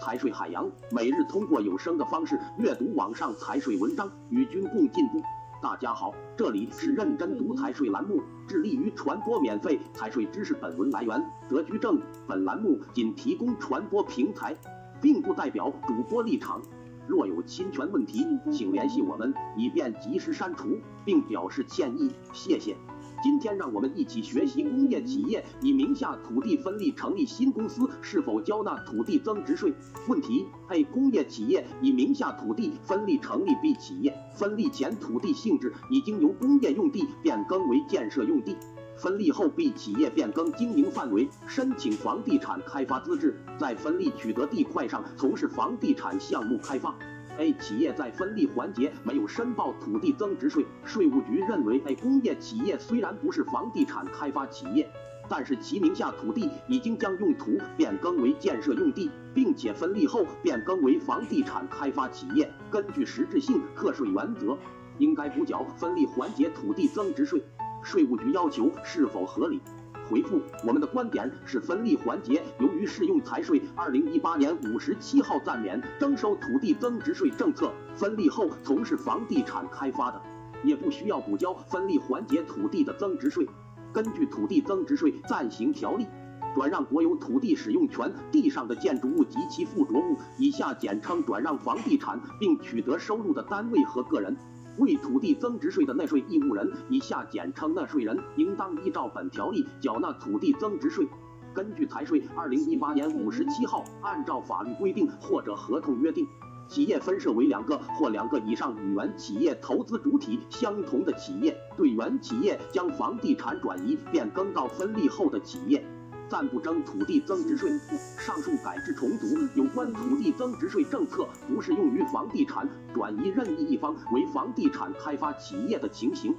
财税海洋，每日通过有声的方式阅读网上财税文章，与君共进步。大家好，这里是认真读财税栏目，致力于传播免费财税知识。本文来源德居正，本栏目仅提供传播平台，并不代表主播立场。若有侵权问题，请联系我们，以便及时删除，并表示歉意。谢谢。今天让我们一起学习工业企业以名下土地分立成立新公司是否交纳土地增值税问题。A 工业企业以名下土地分立成立 B 企业，分立前土地性质已经由工业用地变更为建设用地，分立后 B 企业变更经营范围，申请房地产开发资质，在分立取得地块上从事房地产项目开发。A 企业在分立环节没有申报土地增值税，税务局认为 A 工业企业虽然不是房地产开发企业，但是其名下土地已经将用途变更为建设用地，并且分立后变更为房地产开发企业，根据实质性课税原则，应该补缴分立环节土地增值税。税务局要求是否合理？回复我们的观点是，分立环节由于适用财税二零一八年五十七号暂免征收土地增值税政策，分立后从事房地产开发的，也不需要补交分立环节土地的增值税。根据土地增值税暂行条例，转让国有土地使用权地上的建筑物及其附着物（以下简称转让房地产）并取得收入的单位和个人。为土地增值税的纳税义务人（以下简称纳税人）应当依照本条例缴纳土地增值税。根据财税二零一八年五十七号，按照法律规定或者合同约定，企业分设为两个或两个以上与原企业投资主体相同的企业，对原企业将房地产转移变更到分立后的企业。暂不征土地增值税。上述改制重组有关土地增值税政策不适用于房地产转移任意一方为房地产开发企业的情形。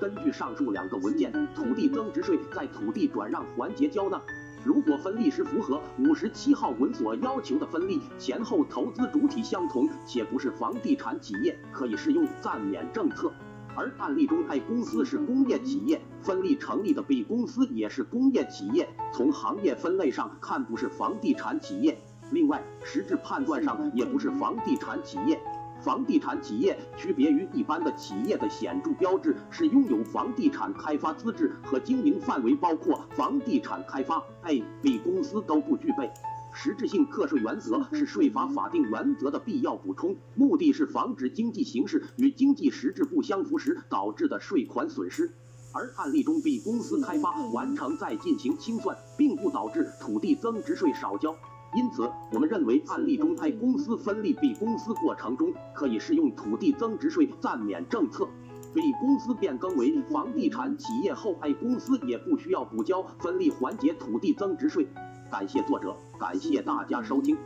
根据上述两个文件，土地增值税在土地转让环节交纳。如果分立时符合五十七号文所要求的分立前后投资主体相同且不是房地产企业，可以适用暂免政策。而案例中，A 公司是工业企业，分立成立的 B 公司也是工业企业，从行业分类上看不是房地产企业。另外，实质判断上也不是房地产企业。房地产企业区别于一般的企业的显著标志是拥有房地产开发资质和经营范围包括房地产开发，A、B 公司都不具备。实质性课税原则是税法法定原则的必要补充，目的是防止经济形势与经济实质不相符时导致的税款损失。而案例中 B 公司开发完成再进行清算，并不导致土地增值税少交。因此，我们认为案例中 A 公司分立 B 公司过程中可以适用土地增值税暂免政策。B 公司变更为房地产企业后，A 公司也不需要补交分立环节土地增值税。感谢作者，感谢大家收听。